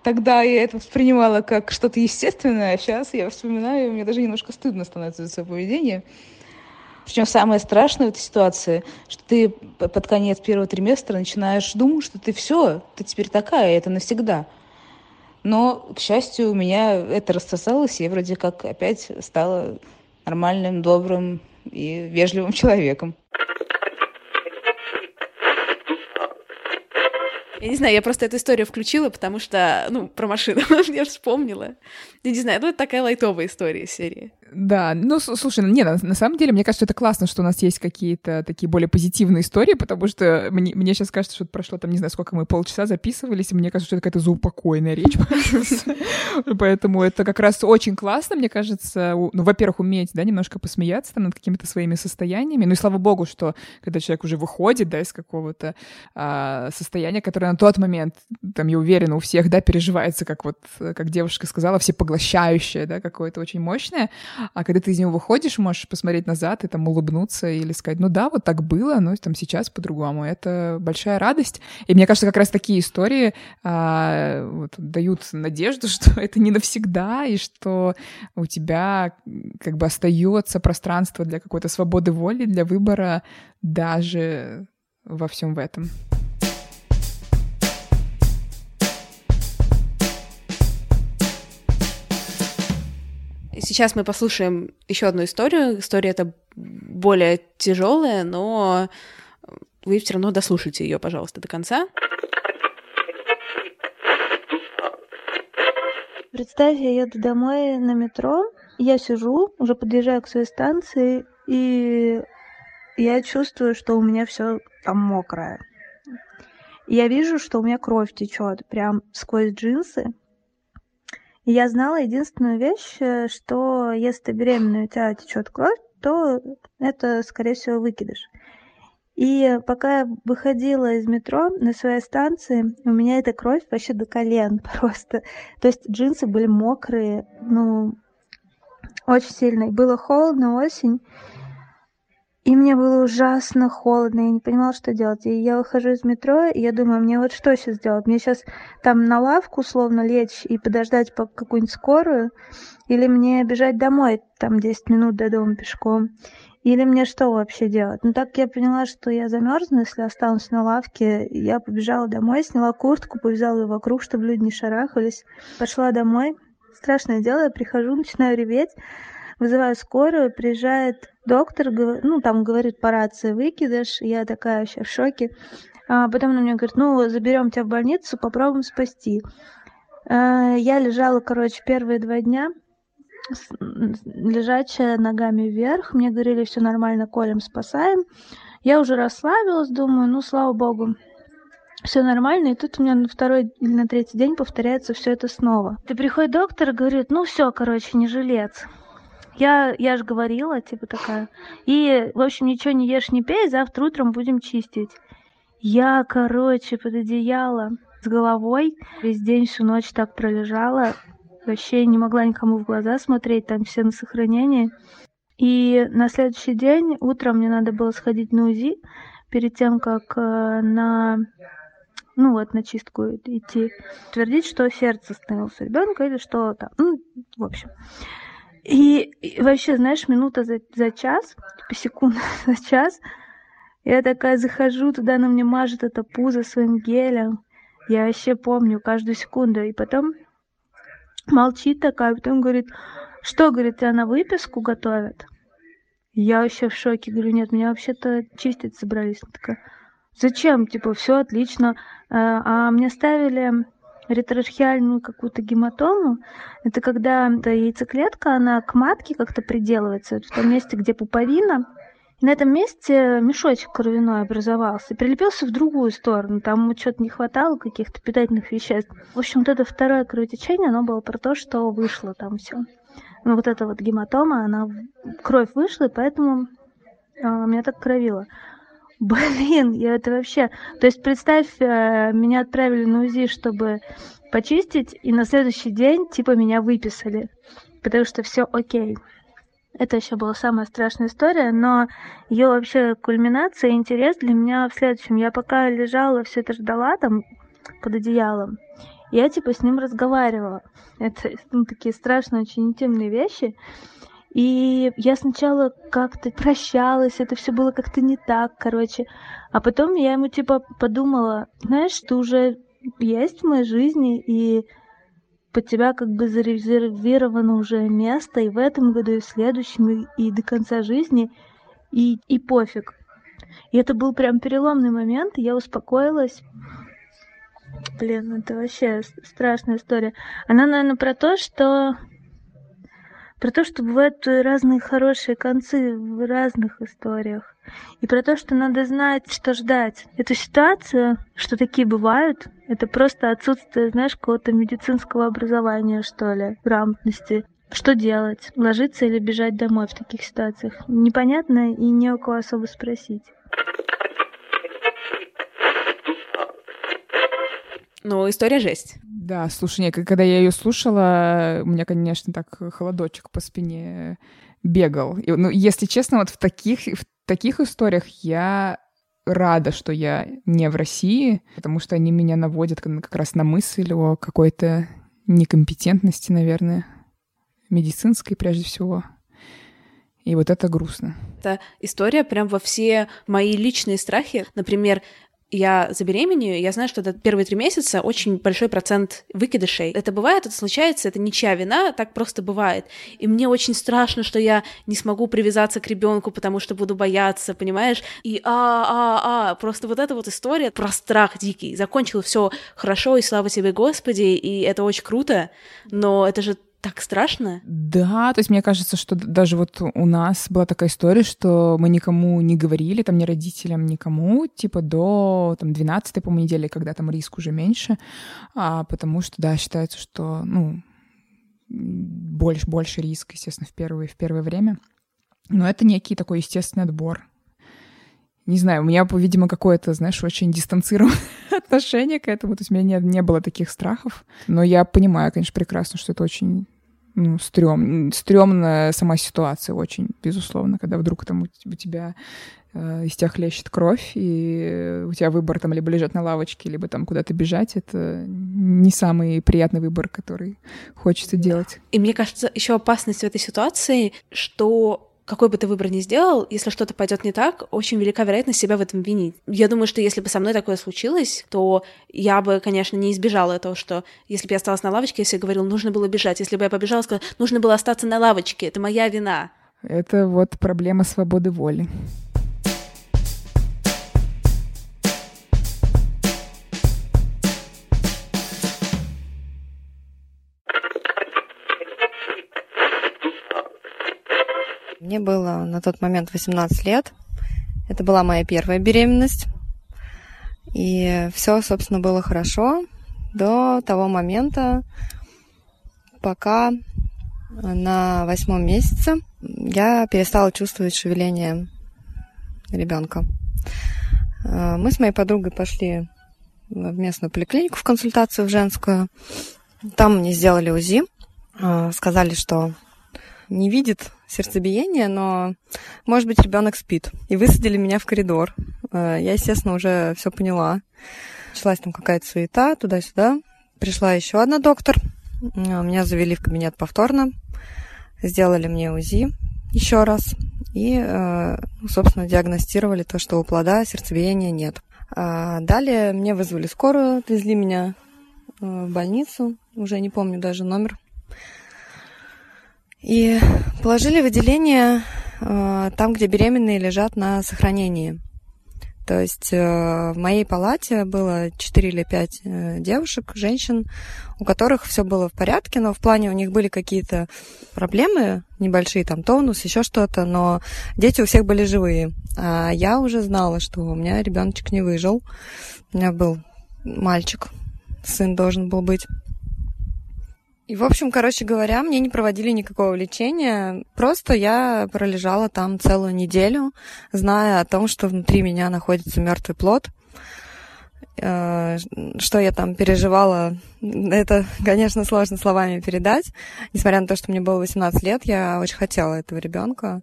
тогда я это воспринимала как что-то естественное, а сейчас я вспоминаю, и мне даже немножко стыдно становится за свое поведение. Причем самое страшное в этой ситуации, что ты под конец первого триместра начинаешь думать, что ты все, ты теперь такая, это навсегда. Но, к счастью, у меня это рассосалось, и я вроде как опять стала нормальным, добрым и вежливым человеком. Я не знаю, я просто эту историю включила, потому что, ну, про машину <laughs> я вспомнила. Я не знаю, ну, это такая лайтовая история серии. Да, ну, слушай, не, на, на самом деле, мне кажется, это классно, что у нас есть какие-то такие более позитивные истории, потому что мне, мне сейчас кажется, что прошло там, не знаю, сколько мы, полчаса записывались, и мне кажется, что это какая-то заупокойная речь. <laughs> Поэтому это как раз очень классно, мне кажется, ну, во-первых, уметь, да, немножко посмеяться там над какими-то своими состояниями, ну и слава богу, что когда человек уже выходит, да, из какого-то а, состояния, которое на тот момент, там, я уверена, у всех, да, переживается, как вот, как девушка сказала, всепоглощающее, да, какое-то очень мощное, а когда ты из него выходишь, можешь посмотреть назад и там улыбнуться или сказать, ну да, вот так было, но там сейчас по-другому. Это большая радость. И мне кажется, как раз такие истории а, вот, дают надежду, <laughs> что это не навсегда, и что у тебя как бы остается пространство для какой-то свободы воли, для выбора даже во всем в этом. Сейчас мы послушаем еще одну историю. История эта более тяжелая, но вы все равно дослушайте ее, пожалуйста, до конца. Представь, я еду домой на метро, я сижу, уже подъезжаю к своей станции, и я чувствую, что у меня все там мокрое. я вижу, что у меня кровь течет прям сквозь джинсы, я знала единственную вещь, э, что если ты беременна, у тебя течет кровь, то это, скорее всего, выкидыш. И пока я выходила из метро на своей станции, у меня эта кровь вообще до колен <laughs> просто. То есть джинсы были мокрые, ну, очень сильно. И было холодно, осень. И мне было ужасно холодно, я не понимала, что делать. И я выхожу из метро, и я думаю, мне вот что сейчас делать? Мне сейчас там на лавку условно лечь и подождать по какую-нибудь скорую? Или мне бежать домой, там 10 минут до дома пешком? Или мне что вообще делать? Ну, так я поняла, что я замерзну, если останусь на лавке. Я побежала домой, сняла куртку, повязала ее вокруг, чтобы люди не шарахались. Пошла домой. Страшное дело, я прихожу, начинаю реветь вызываю скорую, приезжает доктор, ну, там говорит по рации выкидыш, я такая вообще в шоке. А потом она мне говорит, ну, заберем тебя в больницу, попробуем спасти. А, я лежала, короче, первые два дня, лежачая ногами вверх. Мне говорили, все нормально, колем, спасаем. Я уже расслабилась, думаю, ну, слава богу, все нормально, и тут у меня на второй или на третий день повторяется все это снова. Ты приходит доктор и говорит, ну все, короче, не жилец. Я, я же говорила, типа такая. И, в общем, ничего не ешь, не пей, завтра утром будем чистить. Я, короче, под одеяло с головой весь день, всю ночь так пролежала. Вообще не могла никому в глаза смотреть, там все на сохранении. И на следующий день утром мне надо было сходить на УЗИ перед тем, как э, на ну вот на чистку идти, твердить, что сердце остановилось у ребенка или что там, ну, в общем. И, и вообще, знаешь, минута за, за час, типа секунда <laughs> за час, я такая захожу, туда на мне мажет это пузо своим гелем. Я вообще помню каждую секунду. И потом молчит такая, потом говорит, что, говорит, тебя на выписку готовят? Я вообще в шоке. Говорю, нет, меня вообще-то чистить собрались. Она такая, зачем? Типа, все отлично. А, а мне ставили ретрахеальную какую-то гематому. Это когда эта яйцеклетка, она к матке как-то приделывается, в том месте, где пуповина. И на этом месте мешочек кровяной образовался, прилепился в другую сторону. Там что-то не хватало каких-то питательных веществ. В общем, вот это второе кровотечение, оно было про то, что вышло там все. Ну, вот эта вот гематома, она кровь вышла, и поэтому а, меня так кровило. Блин, я это вообще... То есть представь, э, меня отправили на УЗИ, чтобы почистить, и на следующий день типа меня выписали, потому что все окей. Это еще была самая страшная история, но ее вообще кульминация и интерес для меня в следующем. Я пока лежала, все это ждала там под одеялом, я типа с ним разговаривала. Это ну, такие страшные, очень интимные вещи. И я сначала как-то прощалась, это все было как-то не так, короче. А потом я ему типа подумала, знаешь, ты уже есть в моей жизни, и под тебя как бы зарезервировано уже место и в этом году, и в следующем, и, и до конца жизни, и, и пофиг. И это был прям переломный момент, и я успокоилась. Блин, это вообще страшная история. Она, наверное, про то, что про то, что бывают разные хорошие концы в разных историях. И про то, что надо знать, что ждать. Эта ситуация, что такие бывают, это просто отсутствие, знаешь, какого-то медицинского образования, что ли, грамотности. Что делать? Ложиться или бежать домой в таких ситуациях? Непонятно и не у кого особо спросить. Ну, история жесть. Да, слушай, не, когда я ее слушала, у меня, конечно, так холодочек по спине бегал. И, ну, если честно, вот в таких, в таких историях я рада, что я не в России, потому что они меня наводят как раз на мысль о какой-то некомпетентности, наверное, медицинской прежде всего. И вот это грустно. Это история прям во все мои личные страхи. Например, я забеременею, я знаю, что это первые три месяца очень большой процент выкидышей. Это бывает, это случается, это ничья вина, так просто бывает. И мне очень страшно, что я не смогу привязаться к ребенку, потому что буду бояться, понимаешь? И а, а, а, просто вот эта вот история про страх дикий. Закончил все хорошо, и слава тебе, Господи, и это очень круто, но это же так страшно. Да, то есть мне кажется, что даже вот у нас была такая история, что мы никому не говорили, там ни родителям, никому, типа до там 12 по недели, когда там риск уже меньше, а, потому что, да, считается, что, ну, больше, больше риск, естественно, в первое, в первое время. Но это некий такой естественный отбор. Не знаю, у меня, видимо, какое-то, знаешь, очень дистанцированное <laughs> отношение к этому. То есть у меня не, не было таких страхов. Но я понимаю, конечно, прекрасно, что это очень ну, стрём, стрёмная сама ситуация очень, безусловно, когда вдруг там у, тебя э, из тебя хлещет кровь, и у тебя выбор там либо лежать на лавочке, либо там куда-то бежать, это не самый приятный выбор, который хочется делать. И мне кажется, еще опасность в этой ситуации, что какой бы ты выбор ни сделал, если что-то пойдет не так, очень велика вероятность себя в этом винить. Я думаю, что если бы со мной такое случилось, то я бы, конечно, не избежала этого, что если бы я осталась на лавочке, я себе говорила, нужно было бежать. Если бы я побежала, сказала, нужно было остаться на лавочке, это моя вина. Это вот проблема свободы воли. Мне было на тот момент 18 лет. Это была моя первая беременность. И все, собственно, было хорошо до того момента, пока на восьмом месяце я перестала чувствовать шевеление ребенка. Э, мы с моей подругой пошли в местную поликлинику в консультацию в женскую. Там мне сделали УЗИ. Э, сказали, что не видит сердцебиение, но, может быть, ребенок спит. И высадили меня в коридор. Э, я, естественно, уже все поняла. Началась там какая-то суета туда-сюда. Пришла еще одна доктор. Меня завели в кабинет повторно. Сделали мне УЗИ еще раз. И, э, собственно, диагностировали то, что у плода сердцебиения нет. А далее мне вызвали скорую, отвезли меня э, в больницу. Уже не помню даже номер и положили в отделение э, там, где беременные лежат на сохранении. То есть э, в моей палате было 4 или 5 э, девушек, женщин, у которых все было в порядке, но в плане у них были какие-то проблемы небольшие, там тонус, еще что-то, но дети у всех были живые. А я уже знала, что у меня ребеночек не выжил. У меня был мальчик, сын должен был быть. И, в общем, короче говоря, мне не проводили никакого лечения. Просто я пролежала там целую неделю, зная о том, что внутри меня находится мертвый плод. Э, что я там переживала, это, конечно, сложно словами передать. Несмотря на то, что мне было 18 лет, я очень хотела этого ребенка.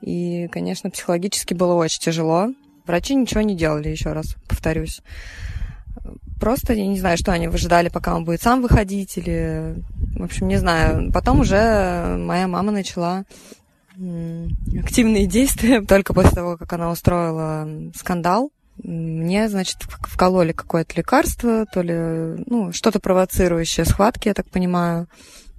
И, конечно, психологически было очень тяжело. Врачи ничего не делали, еще раз повторюсь. Просто, я не знаю, что они выжидали, пока он будет сам выходить, или, в общем, не знаю. Потом уже моя мама начала активные действия <laughs> только после того, как она устроила скандал. Мне, значит, вкололи какое-то лекарство, то ли, ну, что-то провоцирующее схватки, я так понимаю.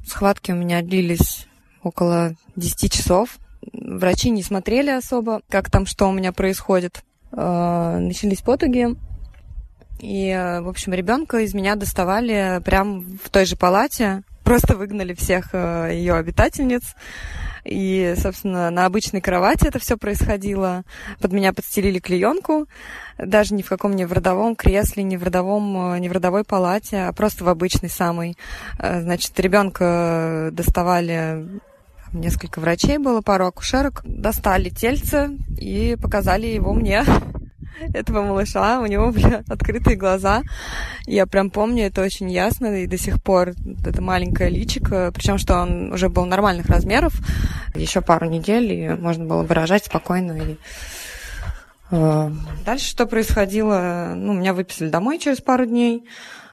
Схватки у меня длились около 10 часов. Врачи не смотрели особо, как там, что у меня происходит. А, начались потуги, и, э, в общем, ребенка из меня доставали прямо в той же палате. Просто выгнали всех э, ее обитательниц. И, собственно, на обычной кровати это все происходило. Под меня подстелили клеенку, даже ни в каком не в родовом кресле, не в родовом, э, не в родовой палате, а просто в обычной самой. Значит, ребенка доставали несколько врачей было, пару акушерок, достали тельце и показали его мне этого малыша, у него <laughs> были открытые глаза. Я прям помню это очень ясно, и до сих пор это маленькое личико, причем что он уже был нормальных размеров, еще пару недель, и можно было выражать спокойно. И... Э, дальше что происходило? Ну, меня выписали домой через пару дней.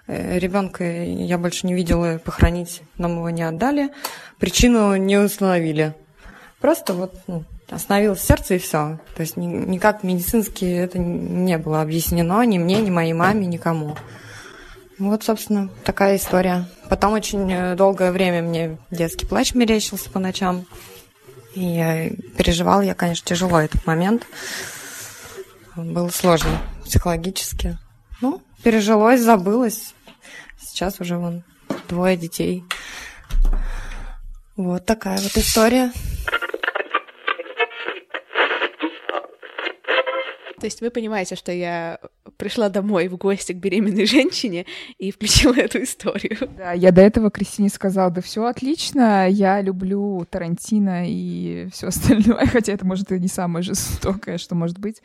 Э, Ребенка я больше не видела, похоронить нам его не отдали. Причину не установили. Просто вот ну, остановилось сердце и все. То есть ни, никак медицински это не было объяснено ни мне, ни моей маме, никому. Вот, собственно, такая история. Потом очень э, долгое время мне детский плач мерещился по ночам. И я переживала я, конечно, тяжело этот момент. Было сложно психологически. Ну, пережилось, забылось. Сейчас уже вон двое детей. Вот такая вот история. То есть вы понимаете, что я пришла домой в гости к беременной женщине и включила <laughs> эту историю. Да, я до этого Кристине сказала, да все отлично, я люблю Тарантино и все остальное, <laughs> хотя это, может, и не самое жестокое, что может быть.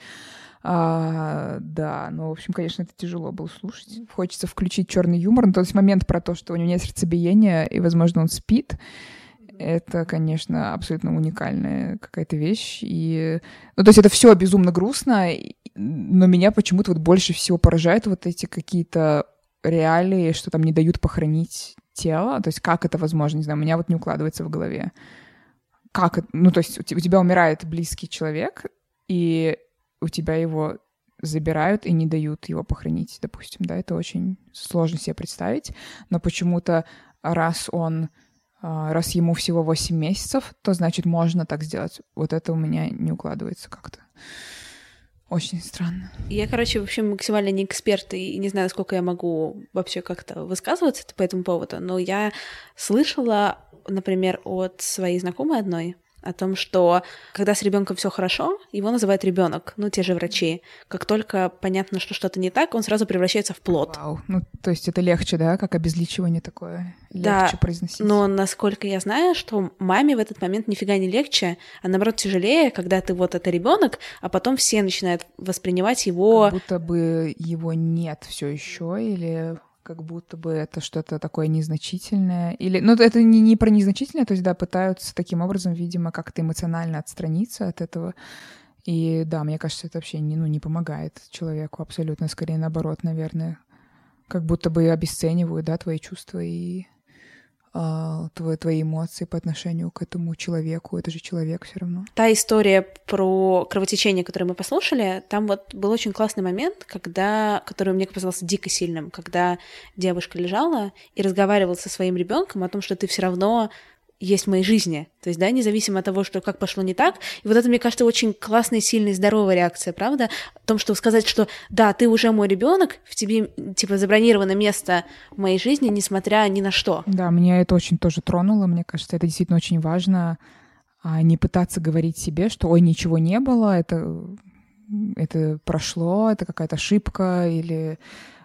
А, да, ну, в общем, конечно, это тяжело было слушать. Хочется включить черный юмор, но тот момент про то, что у него нет сердцебиения, и, возможно, он спит это, конечно, абсолютно уникальная какая-то вещь. И, ну, то есть это все безумно грустно, но меня почему-то вот больше всего поражают вот эти какие-то реалии, что там не дают похоронить тело. То есть как это возможно, не знаю, у меня вот не укладывается в голове. Как? Ну, то есть у тебя умирает близкий человек, и у тебя его забирают и не дают его похоронить, допустим, да, это очень сложно себе представить, но почему-то раз он раз ему всего 8 месяцев, то значит можно так сделать. Вот это у меня не укладывается как-то. Очень странно. Я, короче, в общем, максимально не эксперт и не знаю, сколько я могу вообще как-то высказываться по этому поводу, но я слышала, например, от своей знакомой одной, о том, что когда с ребенком все хорошо, его называют ребенок, ну те же врачи. Как только понятно, что что-то не так, он сразу превращается в плод. Вау. Ну, то есть это легче, да, как обезличивание такое легче Да, произносить. Но насколько я знаю, что маме в этот момент нифига не легче, а наоборот тяжелее, когда ты вот это ребенок, а потом все начинают воспринимать его. Как будто бы его нет все еще, или как будто бы это что-то такое незначительное. Или, ну, это не, не про незначительное, то есть, да, пытаются таким образом, видимо, как-то эмоционально отстраниться от этого. И да, мне кажется, это вообще не, ну, не помогает человеку абсолютно, скорее наоборот, наверное. Как будто бы обесценивают, да, твои чувства и твои, твои эмоции по отношению к этому человеку. Это же человек все равно. Та история про кровотечение, которую мы послушали, там вот был очень классный момент, когда, который мне показался дико сильным, когда девушка лежала и разговаривала со своим ребенком о том, что ты все равно есть в моей жизни. То есть, да, независимо от того, что как пошло не так. И вот это, мне кажется, очень классная, сильная, здоровая реакция, правда? О том, что сказать, что да, ты уже мой ребенок, в тебе, типа, забронировано место в моей жизни, несмотря ни на что. Да, меня это очень тоже тронуло. Мне кажется, это действительно очень важно. А не пытаться говорить себе, что ой, ничего не было, это, это прошло, это какая-то ошибка или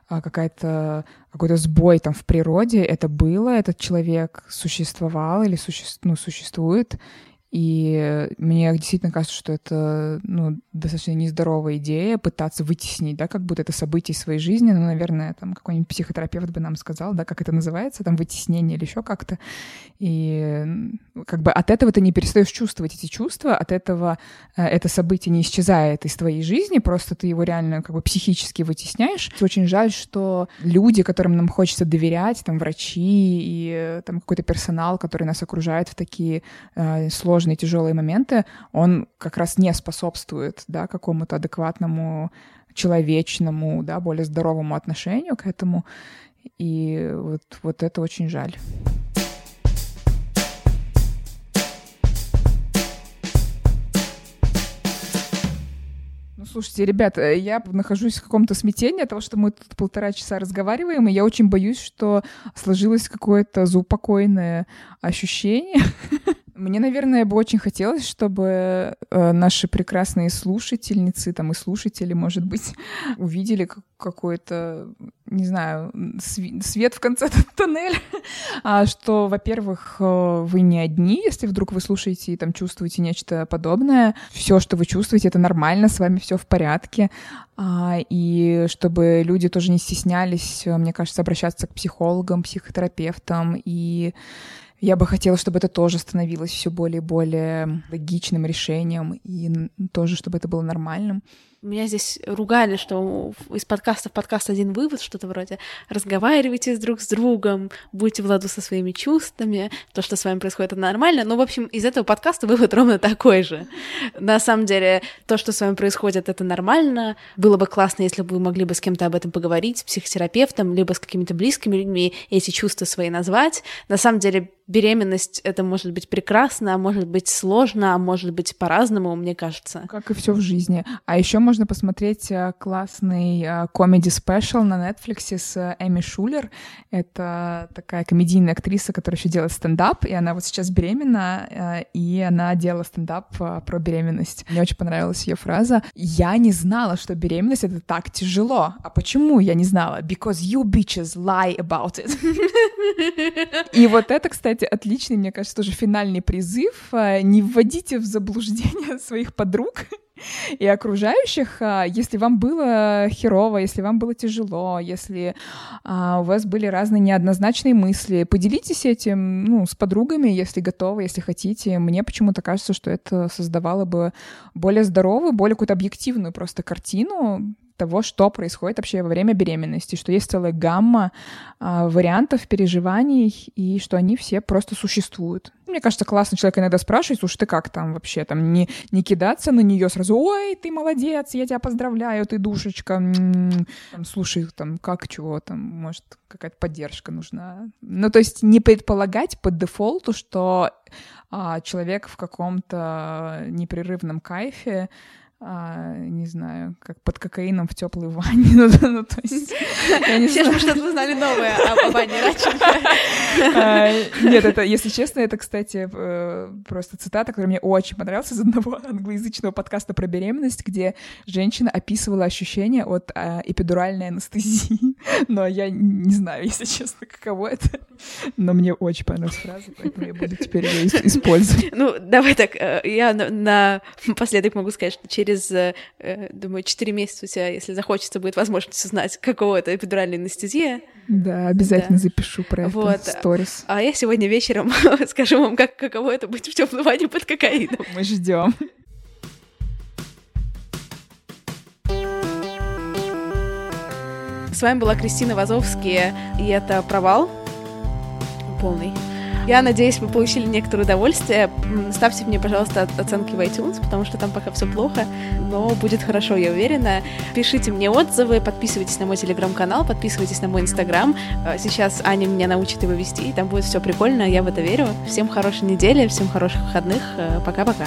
какая-то какой-то сбой там в природе, это было, этот человек существовал или суще, ну, существует, и мне действительно кажется, что это ну, достаточно нездоровая идея пытаться вытеснить, да, как будто это событие из своей жизни. Ну, наверное, там какой-нибудь психотерапевт бы нам сказал, да, как это называется, там вытеснение или еще как-то. И как бы от этого ты не перестаешь чувствовать эти чувства, от этого э, это событие не исчезает из твоей жизни, просто ты его реально как бы психически вытесняешь. Очень жаль, что люди, которым нам хочется доверять, там врачи и э, там какой-то персонал, который нас окружает в такие э, сложные сложные, тяжелые моменты, он как раз не способствует да, какому-то адекватному, человечному, да, более здоровому отношению к этому. И вот, вот это очень жаль. Ну, Слушайте, ребята, я нахожусь в каком-то смятении от того, что мы тут полтора часа разговариваем, и я очень боюсь, что сложилось какое-то заупокойное ощущение. <laughs> Мне, наверное, бы очень хотелось, чтобы э, наши прекрасные слушательницы, там и слушатели, может быть, <laughs> увидели какой-то, не знаю, свет в конце <laughs> тоннеля, а, что, во-первых, э, вы не одни, если вдруг вы слушаете и там чувствуете нечто подобное. Все, что вы чувствуете, это нормально, с вами все в порядке. А, и чтобы люди тоже не стеснялись, мне кажется, обращаться к психологам, психотерапевтам и я бы хотела, чтобы это тоже становилось все более и более логичным решением, и тоже, чтобы это было нормальным. Меня здесь ругали, что из подкаста в подкаст один вывод, что-то вроде «разговаривайте друг с другом, будьте в ладу со своими чувствами, то, что с вами происходит, это нормально». Ну, в общем, из этого подкаста вывод <laughs> ровно такой же. На самом деле, то, что с вами происходит, это нормально. Было бы классно, если бы вы могли бы с кем-то об этом поговорить, с психотерапевтом, либо с какими-то близкими людьми, эти чувства свои назвать. На самом деле, беременность это может быть прекрасно, а может быть сложно, а может быть по-разному, мне кажется. Как и все в жизни. А еще можно посмотреть э, классный комеди спешл на Netflix с э, Эми Шулер. Это такая комедийная актриса, которая еще делает стендап, и она вот сейчас беременна, э, и она делала стендап про беременность. Мне очень понравилась ее фраза. Я не знала, что беременность это так тяжело. А почему я не знала? Because you bitches lie about it. <laughs> И вот это, кстати, отличный, мне кажется, тоже финальный призыв. Не вводите в заблуждение <laughs> своих подруг и окружающих, а, если вам было херово, если вам было тяжело, если а, у вас были разные неоднозначные мысли, поделитесь этим ну, с подругами, если готовы, если хотите. Мне почему-то кажется, что это создавало бы более здоровую, более какую-то объективную просто картину того, что происходит вообще во время беременности, что есть целая гамма а, вариантов переживаний, и что они все просто существуют. Мне кажется, классно человек иногда спрашивает, слушай, ты как там вообще, там не, не кидаться на нее сразу, ой, ты молодец, я тебя поздравляю, ты душечка, там, слушай, там, как, чего, там, может, какая-то поддержка нужна. Ну, то есть не предполагать по дефолту, что а, человек в каком-то непрерывном кайфе, а, не знаю, как под кокаином в теплой ванне. <laughs> ну, ну, то есть, я не Все знаю. что-то узнали новое о Радченко. А, Нет, это, если честно, это, кстати, э, просто цитата, которая мне очень понравилась из одного <laughs> англоязычного подкаста про беременность, где женщина описывала ощущение от а, эпидуральной анестезии. <laughs> Но я не знаю, если честно, каково это. Но мне очень понравилась фраза, поэтому я буду теперь ее ис- использовать. Ну, давай так, э, я на, напоследок могу сказать, что через, э, э, думаю, 4 месяца у тебя, если захочется, будет возможность узнать, какого это эпидуральная анестезия. Да, обязательно Да. запишу про это Вот. в сторис. А я сегодня вечером <laughs> скажу вам, как, каково это быть в теплой ванне под кокаином. Мы ждем. С вами была Кристина Вазовская, и это «Провал» полный. Я надеюсь, вы получили некоторое удовольствие. Ставьте мне, пожалуйста, оценки в iTunes, потому что там пока все плохо, но будет хорошо, я уверена. Пишите мне отзывы, подписывайтесь на мой телеграм-канал, подписывайтесь на мой инстаграм. Э, Сейчас Аня меня научит его вести, и там будет все прикольно, я в это верю. Всем хорошей недели, всем хороших выходных. Э, Пока-пока.